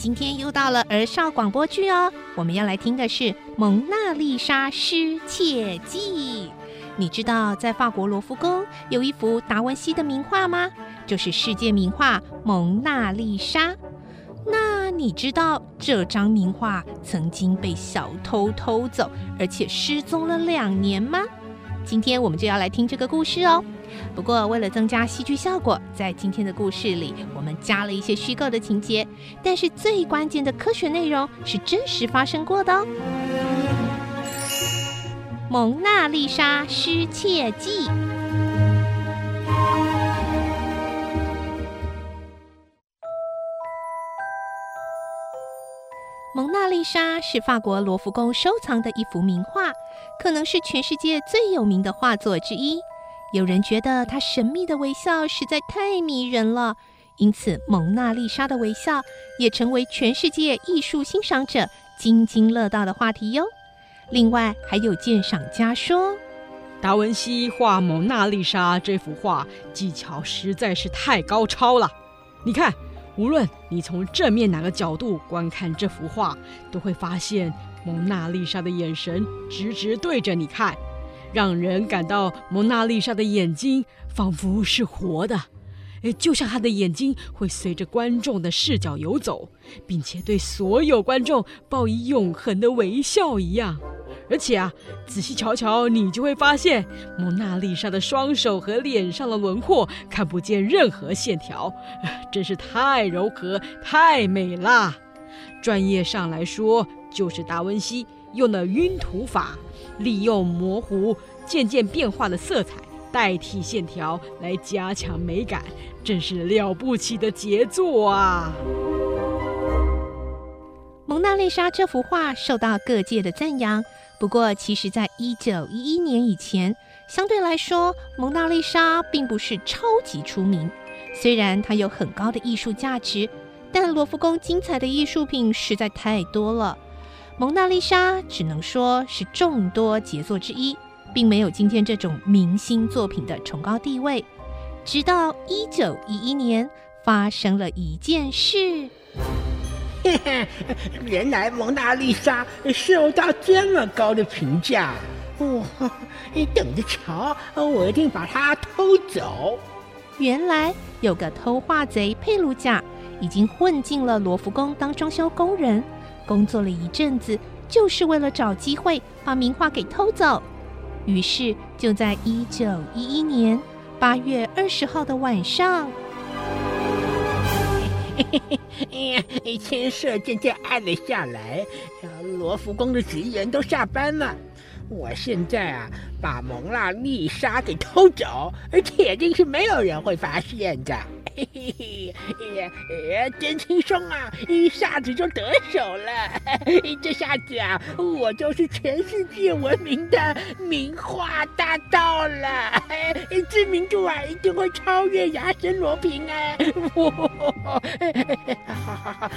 今天又到了儿少广播剧哦，我们要来听的是《蒙娜丽莎失窃记》。你知道在法国罗浮宫有一幅达文西的名画吗？就是世界名画《蒙娜丽莎》。那你知道这张名画曾经被小偷偷走，而且失踪了两年吗？今天我们就要来听这个故事哦。不过，为了增加戏剧效果，在今天的故事里，我们加了一些虚构的情节。但是最关键的科学内容是真实发生过的哦。《蒙娜丽莎失窃记》。蒙娜丽莎是法国罗浮宫收藏的一幅名画，可能是全世界最有名的画作之一。有人觉得她神秘的微笑实在太迷人了，因此蒙娜丽莎的微笑也成为全世界艺术欣赏者津津乐道的话题哟。另外，还有鉴赏家说，达文西画蒙娜丽莎这幅画技巧实在是太高超了。你看，无论你从正面哪个角度观看这幅画，都会发现蒙娜丽莎的眼神直直对着你看。让人感到蒙娜丽莎的眼睛仿佛是活的，诶，就像她的眼睛会随着观众的视角游走，并且对所有观众报以永恒的微笑一样。而且啊，仔细瞧瞧，你就会发现蒙娜丽莎的双手和脸上的轮廓看不见任何线条，真是太柔和、太美啦。专业上来说，就是达文西用了晕涂法。利用模糊、渐渐变化的色彩代替线条来加强美感，真是了不起的杰作啊！蒙娜丽莎这幅画受到各界的赞扬。不过，其实，在一九一一年以前，相对来说，蒙娜丽莎并不是超级出名。虽然它有很高的艺术价值，但罗浮宫精彩的艺术品实在太多了。蒙娜丽莎只能说是众多杰作之一，并没有今天这种明星作品的崇高地位。直到一九一一年，发生了一件事。嘿 嘿原来蒙娜丽莎受到这么高的评价，哇！你等着瞧，我一定把它偷走。原来有个偷画贼佩鲁贾，已经混进了罗浮宫当装修工人。工作了一阵子，就是为了找机会把名画给偷走。于是，就在一九一一年八月二十号的晚上，天色渐渐暗了下来，罗浮宫的职员都下班了。我现在啊，把蒙娜丽莎给偷走，而铁定是没有人会发现的。嘿嘿嘿，哎真轻松啊！一下子就得手了。这下子啊，我就是全世界闻名的名画大盗了。知名度啊，一定会超越牙神罗平啊！好好好，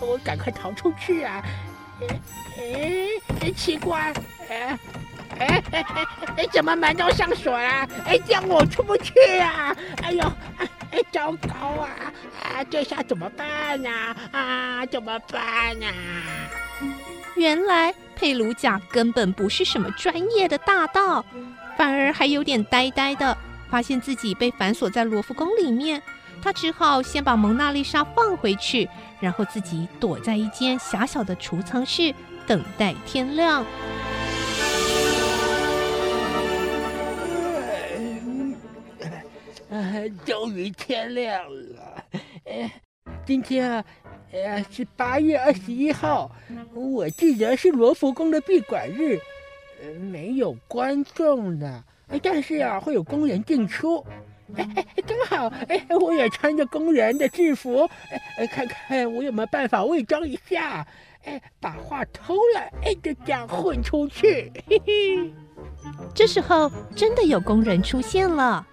我赶快逃出去啊！哎，奇怪，哎哎哎，怎么门都上锁了？哎，这样我出不去啊！哎呦！哎，糟糕啊！啊，这下怎么办呢？啊，怎么办呢？原来佩鲁贾根本不是什么专业的大盗，反而还有点呆呆的。发现自己被反锁在罗浮宫里面，他只好先把蒙娜丽莎放回去，然后自己躲在一间狭小的储藏室，等待天亮。终于天亮了。今天啊，呃是八月二十一号，我记得是罗浮宫的闭馆日，呃没有观众的，但是啊，会有工人进出。哎哎，刚好，哎，我也穿着工人的制服，哎，看看我有没有办法伪装一下，哎，把画偷了，哎，就这样混出去。嘿嘿。这时候，真的有工人出现了。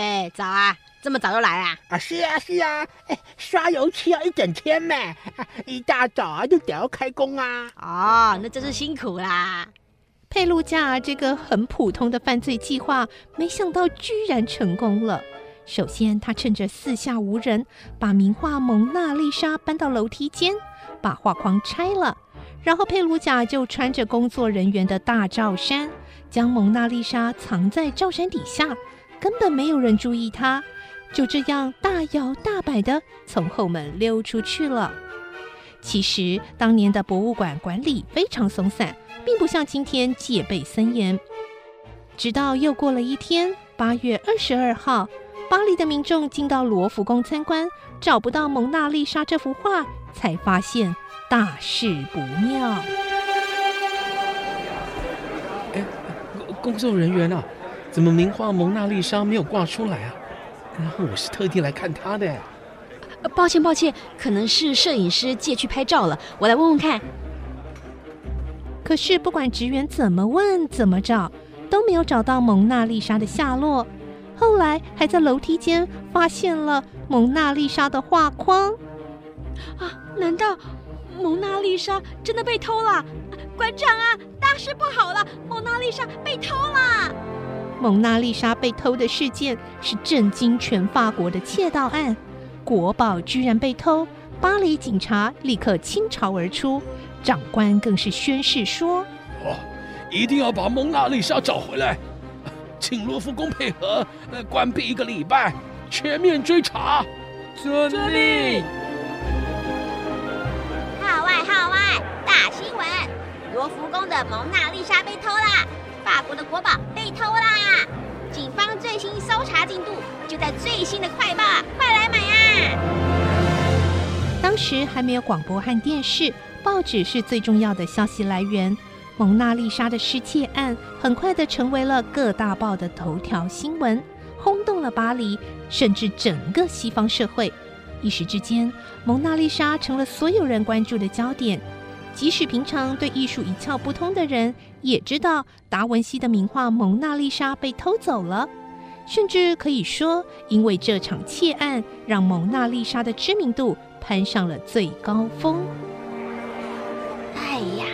哎，早啊！这么早就来啊？啊，是啊，是啊。哎，刷油漆要一整天呢，一大早啊就得要开工啊。哦，那真是辛苦啦。佩鲁贾这个很普通的犯罪计划，没想到居然成功了。首先，他趁着四下无人，把名画《蒙娜丽莎》搬到楼梯间，把画框拆了。然后，佩鲁贾就穿着工作人员的大罩衫，将蒙娜丽莎藏在罩衫底下，根本没有人注意他。就这样大摇大摆地从后门溜出去了。其实，当年的博物馆管理非常松散。并不像今天戒备森严。直到又过了一天，八月二十二号，巴黎的民众进到罗浮宫参观，找不到蒙娜丽莎这幅画，才发现大事不妙。哎，工作人员啊，怎么名画蒙娜丽莎没有挂出来啊？然后我是特地来看她的。抱歉抱歉，可能是摄影师借去拍照了，我来问问看。可是，不管职员怎么问、怎么找，都没有找到蒙娜丽莎的下落。后来，还在楼梯间发现了蒙娜丽莎的画框。啊，难道蒙娜丽莎真的被偷了？馆长啊，大事不好了！蒙娜丽莎被偷了！蒙娜丽莎被偷的事件是震惊全法国的窃盗案，国宝居然被偷，巴黎警察立刻倾巢而出。长官更是宣誓说：“哦，一定要把蒙娜丽莎找回来，请罗浮宫配合，呃，关闭一个礼拜，全面追查。”遵命。号外号外，大新闻！罗浮宫的蒙娜丽莎被偷啦，法国的国宝被偷啦！警方最新搜查进度就在最新的快报，快来买啊！当时还没有广播和电视。报纸是最重要的消息来源。蒙娜丽莎的失窃案很快的成为了各大报的头条新闻，轰动了巴黎，甚至整个西方社会。一时之间，蒙娜丽莎成了所有人关注的焦点。即使平常对艺术一窍不通的人，也知道达文西的名画《蒙娜丽莎》被偷走了。甚至可以说，因为这场窃案，让蒙娜丽莎的知名度攀上了最高峰。哎呀，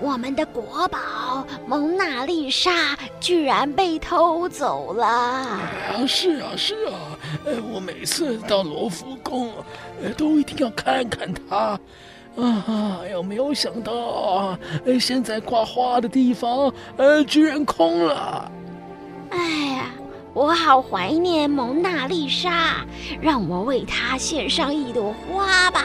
我们的国宝蒙娜丽莎居然被偷走了！啊，是啊，是啊，呃，我每次到罗浮宫，呃，都一定要看看它。啊，哎呦，没有想到，呃，现在挂花的地方，呃，居然空了。哎呀，我好怀念蒙娜丽莎，让我为她献上一朵花吧。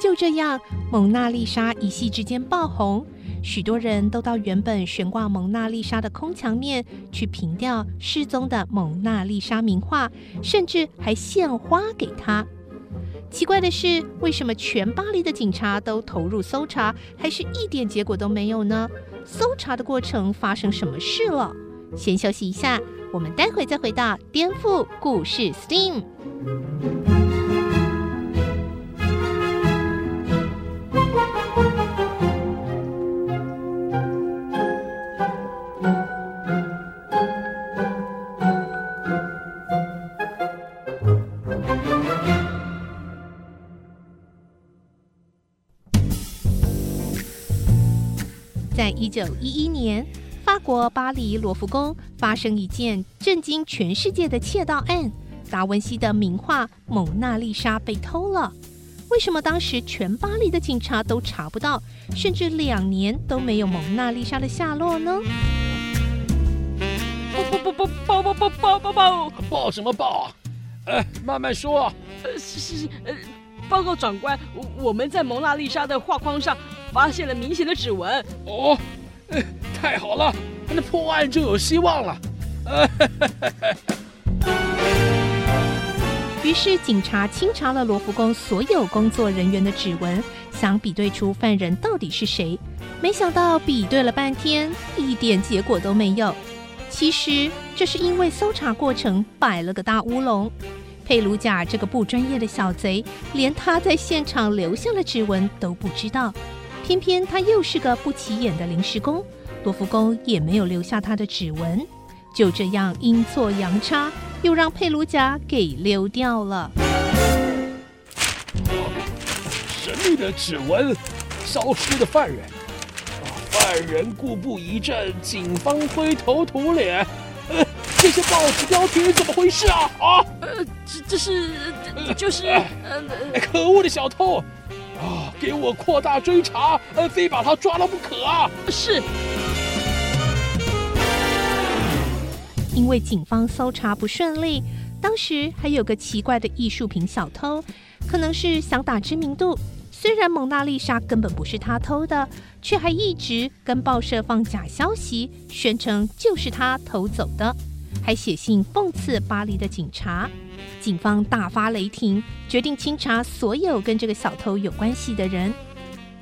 就这样，蒙娜丽莎一夕之间爆红，许多人都到原本悬挂蒙娜丽莎的空墙面去凭吊失踪的蒙娜丽莎名画，甚至还献花给她。奇怪的是，为什么全巴黎的警察都投入搜查，还是一点结果都没有呢？搜查的过程发生什么事了？先休息一下，我们待会再回到颠覆故事 STEAM。一九一一年，法国巴黎罗浮宫发生一件震惊全世界的窃盗案，达文西的名画《蒙娜丽莎》被偷了。为什么当时全巴黎的警察都查不到，甚至两年都没有蒙娜丽莎的下落呢？报报报报报报报报报报报什么报？哎，慢慢说。呃，是是呃，报告长官，我们在蒙娜丽莎的画框上。发现了明显的指纹哦，太好了，那破案就有希望了。于是警察清查了罗浮宫所有工作人员的指纹，想比对出犯人到底是谁。没想到比对了半天，一点结果都没有。其实这是因为搜查过程摆了个大乌龙。佩鲁贾这个不专业的小贼，连他在现场留下了指纹都不知道。偏偏他又是个不起眼的临时工，罗浮宫也没有留下他的指纹。就这样阴错阳差，又让佩鲁贾给溜掉了。神秘的指纹，消失的犯人，犯人故布疑阵，警方灰头土脸。呃，这些报纸标题怎么回事啊？啊，呃，这这是，这就是，呃，可恶的小偷！啊，给我扩大追查，呃，非把他抓了不可啊！是。因为警方搜查不顺利，当时还有个奇怪的艺术品小偷，可能是想打知名度。虽然蒙娜丽莎根本不是他偷的，却还一直跟报社放假消息，宣称就是他偷走的，还写信讽刺巴黎的警察。警方大发雷霆，决定清查所有跟这个小偷有关系的人。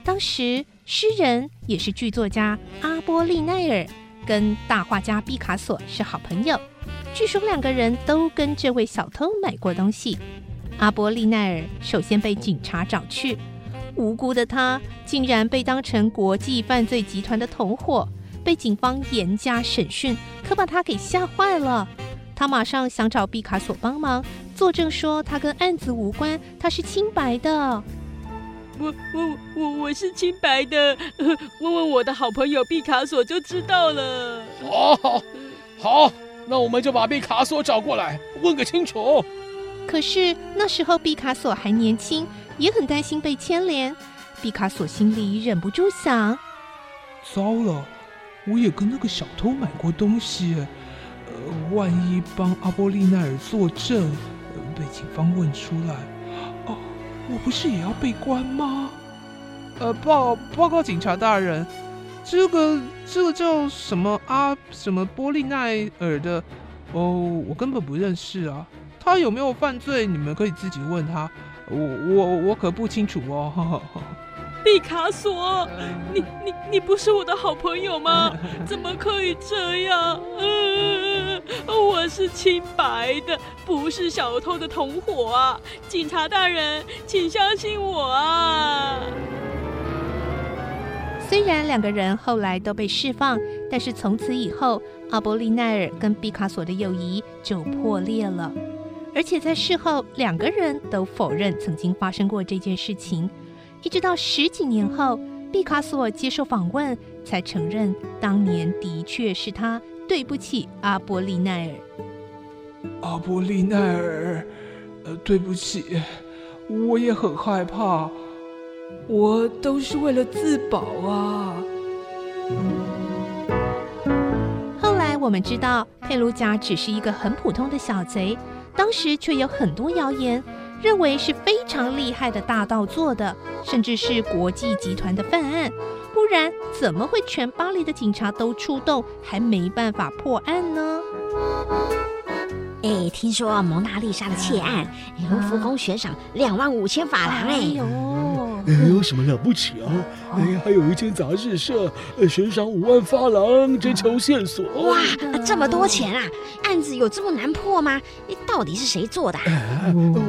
当时，诗人也是剧作家阿波利奈尔跟大画家毕卡索是好朋友，据说两个人都跟这位小偷买过东西。阿波利奈尔首先被警察找去。无辜的他竟然被当成国际犯罪集团的同伙，被警方严加审讯，可把他给吓坏了。他马上想找毕卡索帮忙作证，说他跟案子无关，他是清白的。我我我我是清白的，问问我的好朋友毕卡索就知道了。好，好，好，那我们就把毕卡索找过来，问个清楚。可是那时候毕卡索还年轻。也很担心被牵连，毕卡索心里忍不住想：糟了，我也跟那个小偷买过东西，呃，万一帮阿波利奈尔作证，呃，被警方问出来，哦，我不是也要被关吗？呃，报报告警察大人，这个这个叫什么阿什么波利奈尔的，哦，我根本不认识啊，他有没有犯罪？你们可以自己问他。我我我可不清楚哦，毕卡索，你你你不是我的好朋友吗？怎么可以这样？嗯，我是清白的，不是小偷的同伙啊！警察大人，请相信我啊！虽然两个人后来都被释放，但是从此以后，阿伯利奈尔跟毕卡索的友谊就破裂了。而且在事后，两个人都否认曾经发生过这件事情。一直到十几年后，毕卡索接受访问，才承认当年的确是他对不起阿波利奈尔。阿波利奈尔，呃，对不起，我也很害怕，我都是为了自保啊。后来我们知道，佩鲁贾只是一个很普通的小贼。当时却有很多谣言，认为是非常厉害的大盗做的，甚至是国际集团的犯案，不然怎么会全巴黎的警察都出动，还没办法破案呢？哎，听说蒙娜丽莎的窃案，卢浮宫悬赏两万五千法郎，哎呦。有什么了不起啊？哎呀，还有一间杂志社，悬赏五万法郎，征求线索。哇，这么多钱啊！案子有这么难破吗？到底是谁做的？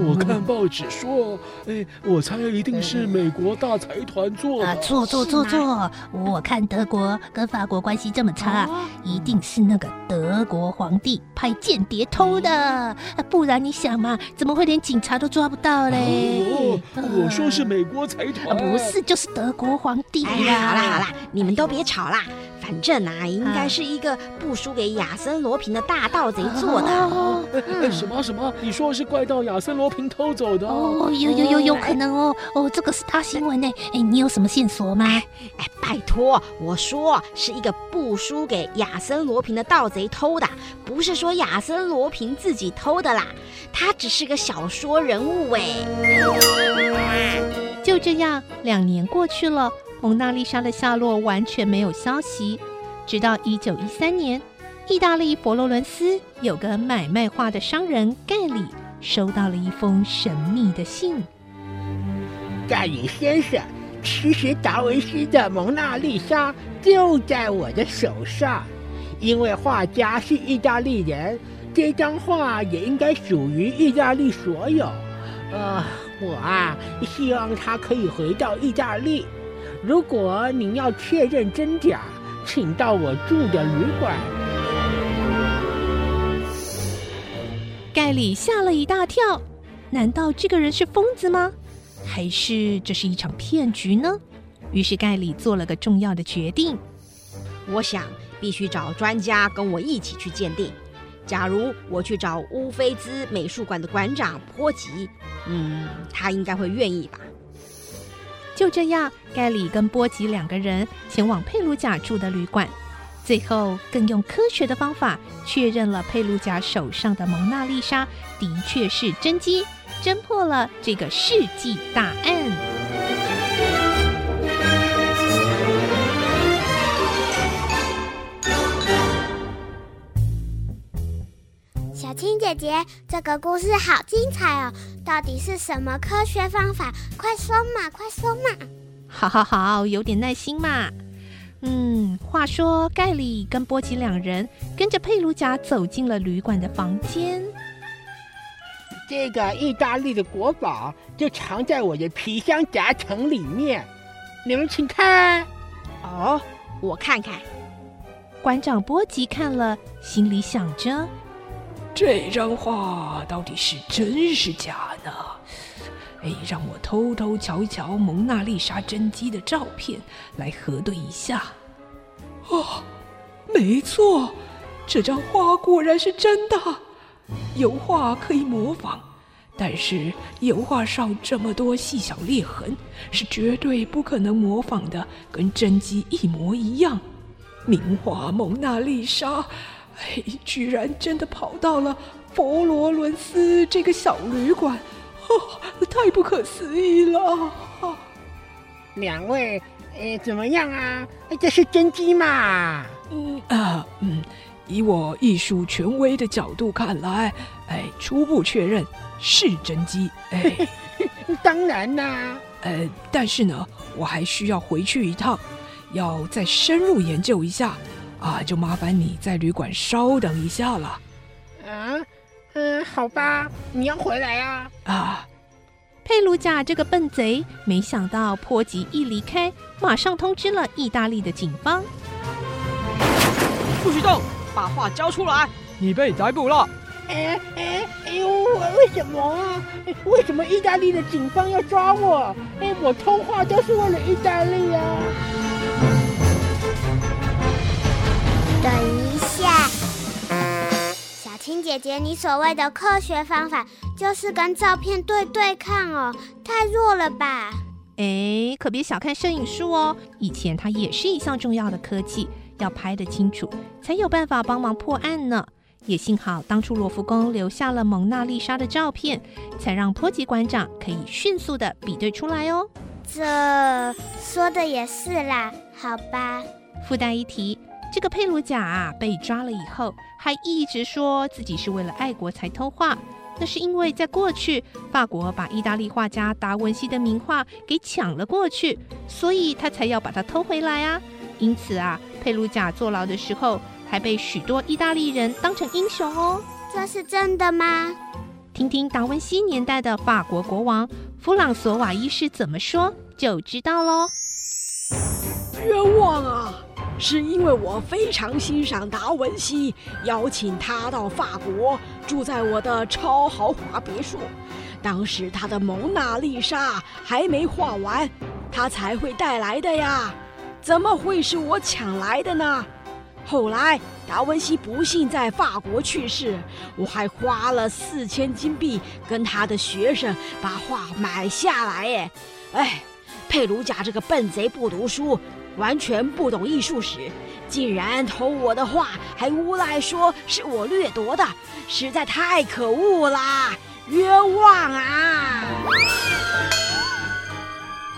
我看报纸说，哎，我猜一定是美国大财团做的。错错错错！我看德国跟法国关系这么差，一定是那个德国皇帝派间谍偷的。不然你想嘛，怎么会连警察都抓不到嘞？哦我说是美国财。不是，就是德国皇帝呀！哎，好啦好啦，你们都别吵啦。反正啊，应该是一个不输给亚森罗平的大盗贼做的。哦嗯、什么什么？你说是怪盗亚森罗平偷走的？哦，有有有有可能哦。哦，这个是他新闻呢。哎，你有什么线索吗？哎，哎，拜托，我说是一个不输给亚森罗平的盗贼偷的，不是说亚森罗平自己偷的啦。他只是个小说人物哎。就这样，两年过去了。蒙娜丽莎的下落完全没有消息，直到一九一三年，意大利佛罗伦斯有个买卖画的商人盖里收到了一封神秘的信。盖里先生，其实达文西的《蒙娜丽莎》就在我的手上，因为画家是意大利人，这张画也应该属于意大利所有。呃，我啊，希望他可以回到意大利。如果您要确认真假，请到我住的旅馆。盖里吓了一大跳，难道这个人是疯子吗？还是这是一场骗局呢？于是盖里做了个重要的决定。我想必须找专家跟我一起去鉴定。假如我去找乌菲兹美术馆的馆长波吉，嗯，他应该会愿意吧。就这样，盖里跟波吉两个人前往佩鲁贾住的旅馆，最后更用科学的方法确认了佩鲁贾手上的蒙娜丽莎的确是真机，侦破了这个世纪大案。青姐姐，这个故事好精彩哦！到底是什么科学方法？快说嘛，快说嘛！好好好，有点耐心嘛。嗯，话说盖里跟波吉两人跟着佩鲁贾走进了旅馆的房间。这个意大利的国宝就藏在我的皮箱夹层里面，你们请看。哦，我看看。馆长波吉看了，心里想着。这张画到底是真是假呢？哎，让我偷偷瞧一瞧蒙娜丽莎真迹的照片，来核对一下。哦，没错，这张画果然是真的。油画可以模仿，但是油画上这么多细小裂痕，是绝对不可能模仿的，跟真迹一模一样。名画蒙娜丽莎。哎，居然真的跑到了佛罗伦斯这个小旅馆，哦，太不可思议了！哦，两位，哎，怎么样啊？这是真机吗？嗯啊，嗯，以我艺术权威的角度看来，哎，初步确认是真机。哎，当然啦。呃，但是呢，我还需要回去一趟，要再深入研究一下。啊，就麻烦你在旅馆稍等一下了。啊，嗯，好吧，你要回来啊。啊，佩鲁贾这个笨贼，没想到波吉一离开，马上通知了意大利的警方。不许动，把画交出来，你被逮捕了。哎哎哎呦，为什么啊？为什么意大利的警方要抓我？哎，我偷画都是为了意大利啊。姐姐，你所谓的科学方法就是跟照片对对看哦，太弱了吧？哎，可别小看摄影术哦，以前它也是一项重要的科技，要拍得清楚，才有办法帮忙破案呢。也幸好当初罗浮宫留下了蒙娜丽莎的照片，才让波吉馆长可以迅速的比对出来哦。这说的也是啦，好吧。附带一提。这个佩鲁贾啊，被抓了以后，还一直说自己是为了爱国才偷画。那是因为在过去，法国把意大利画家达文西的名画给抢了过去，所以他才要把它偷回来啊。因此啊，佩鲁贾坐牢的时候，还被许多意大利人当成英雄哦。这是真的吗？听听达文西年代的法国国王弗朗索瓦一世怎么说，就知道喽。冤枉啊！是因为我非常欣赏达文西，邀请他到法国住在我的超豪华别墅。当时他的蒙娜丽莎还没画完，他才会带来的呀。怎么会是我抢来的呢？后来达文西不幸在法国去世，我还花了四千金币跟他的学生把画买下来。哎，哎，佩鲁贾这个笨贼不读书。完全不懂艺术史，竟然偷我的画，还诬赖说是我掠夺的，实在太可恶啦！冤枉啊！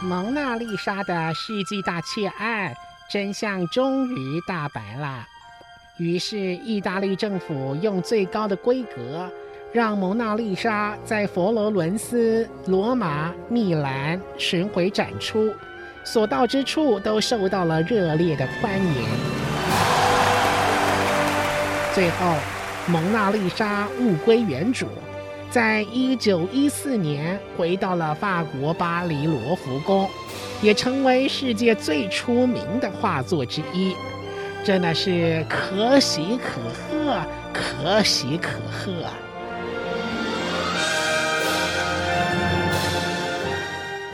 蒙娜丽莎的世纪大窃案真相终于大白了。于是，意大利政府用最高的规格，让蒙娜丽莎在佛罗伦斯、罗马、米兰巡回展出。所到之处都受到了热烈的欢迎。最后，蒙娜丽莎物归原主，在一九一四年回到了法国巴黎罗浮宫。也成为世界最出名的画作之一，真的是可喜可贺，可喜可贺。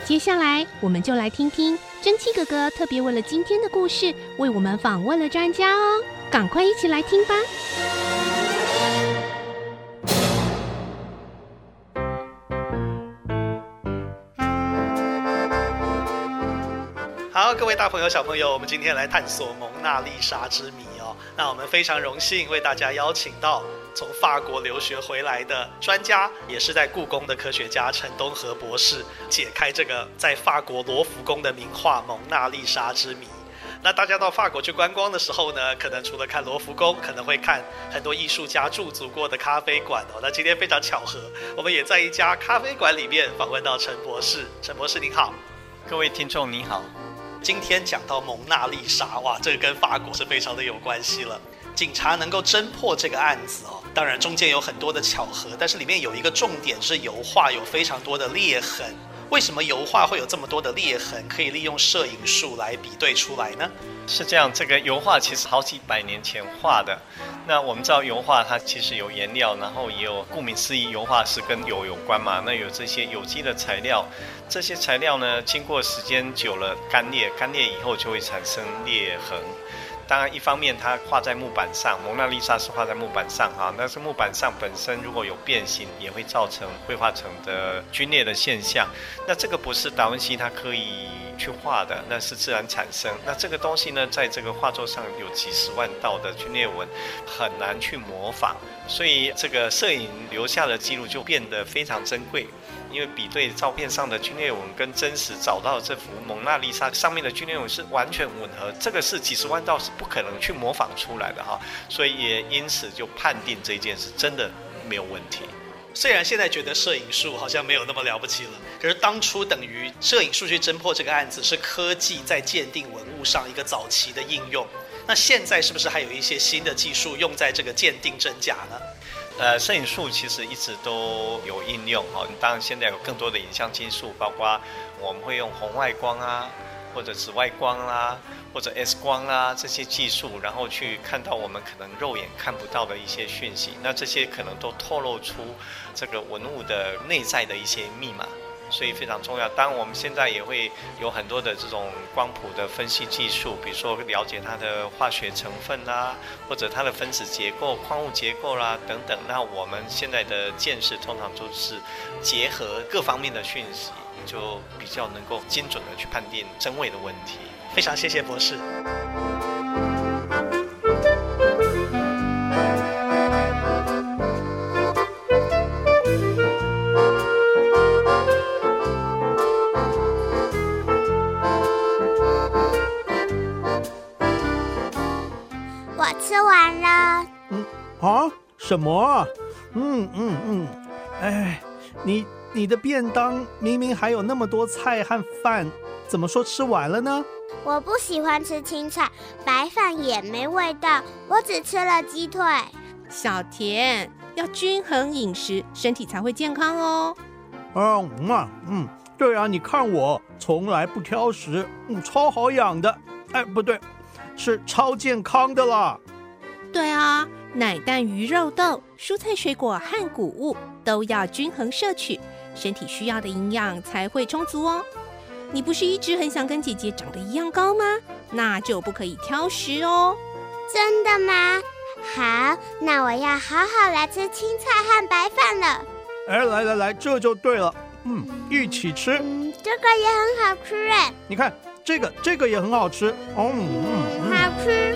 接下来，我们就来听听蒸汽哥哥特别为了今天的故事，为我们访问了专家哦。赶快一起来听吧！好，各位大朋友、小朋友，我们今天来探索蒙娜丽莎之谜哦。那我们非常荣幸为大家邀请到从法国留学回来的专家，也是在故宫的科学家陈东和博士，解开这个在法国罗浮宫的名画《蒙娜丽莎之谜》。那大家到法国去观光的时候呢，可能除了看罗浮宫，可能会看很多艺术家驻足过的咖啡馆哦。那今天非常巧合，我们也在一家咖啡馆里面访问到陈博士。陈博士您好，各位听众你好。今天讲到蒙娜丽莎，哇，这个跟法国是非常的有关系了。警察能够侦破这个案子哦，当然中间有很多的巧合，但是里面有一个重点是油画有非常多的裂痕。为什么油画会有这么多的裂痕？可以利用摄影术来比对出来呢？是这样，这个油画其实好几百年前画的。那我们知道油画它其实有颜料，然后也有顾名思义，油画是跟油有关嘛。那有这些有机的材料，这些材料呢，经过时间久了干裂，干裂以后就会产生裂痕。当然，一方面它画在木板上，蒙娜丽莎是画在木板上哈，但是木板上本身如果有变形，也会造成绘画层的龟裂的现象。那这个不是达文西他刻意去画的，那是自然产生。那这个东西呢，在这个画作上有几十万道的龟裂纹，很难去模仿，所以这个摄影留下的记录就变得非常珍贵。因为比对照片上的龟裂纹跟真实找到这幅蒙娜丽莎上面的龟裂纹是完全吻合，这个是几十万道是不可能去模仿出来的哈，所以也因此就判定这件事真的没有问题。虽然现在觉得摄影术好像没有那么了不起了，可是当初等于摄影术去侦破这个案子是科技在鉴定文物上一个早期的应用。那现在是不是还有一些新的技术用在这个鉴定真假呢？呃，摄影术其实一直都有应用哦。当然，现在有更多的影像技术，包括我们会用红外光啊，或者紫外光啦，或者 X 光啊这些技术，然后去看到我们可能肉眼看不到的一些讯息。那这些可能都透露出这个文物的内在的一些密码。所以非常重要。当然，我们现在也会有很多的这种光谱的分析技术，比如说了解它的化学成分啦，或者它的分子结构、矿物结构啦等等。那我们现在的见识通常都是结合各方面的讯息，就比较能够精准的去判定真伪的问题。非常谢谢博士。啊，什么啊？嗯嗯嗯，哎，你你的便当明明还有那么多菜和饭，怎么说吃完了呢？我不喜欢吃青菜，白饭也没味道，我只吃了鸡腿。小田要均衡饮食，身体才会健康哦。嗯嗯嗯，对啊，你看我从来不挑食，嗯，超好养的。哎，不对，是超健康的啦。对啊。奶、蛋、鱼、肉、豆、蔬菜、水果和谷物都要均衡摄取，身体需要的营养才会充足哦。你不是一直很想跟姐姐长得一样高吗？那就不可以挑食哦。真的吗？好，那我要好好来吃青菜和白饭了。哎，来来来，这就对了。嗯，一起吃。嗯，这个也很好吃哎。你看，这个这个也很好吃。哦，嗯，嗯，好吃。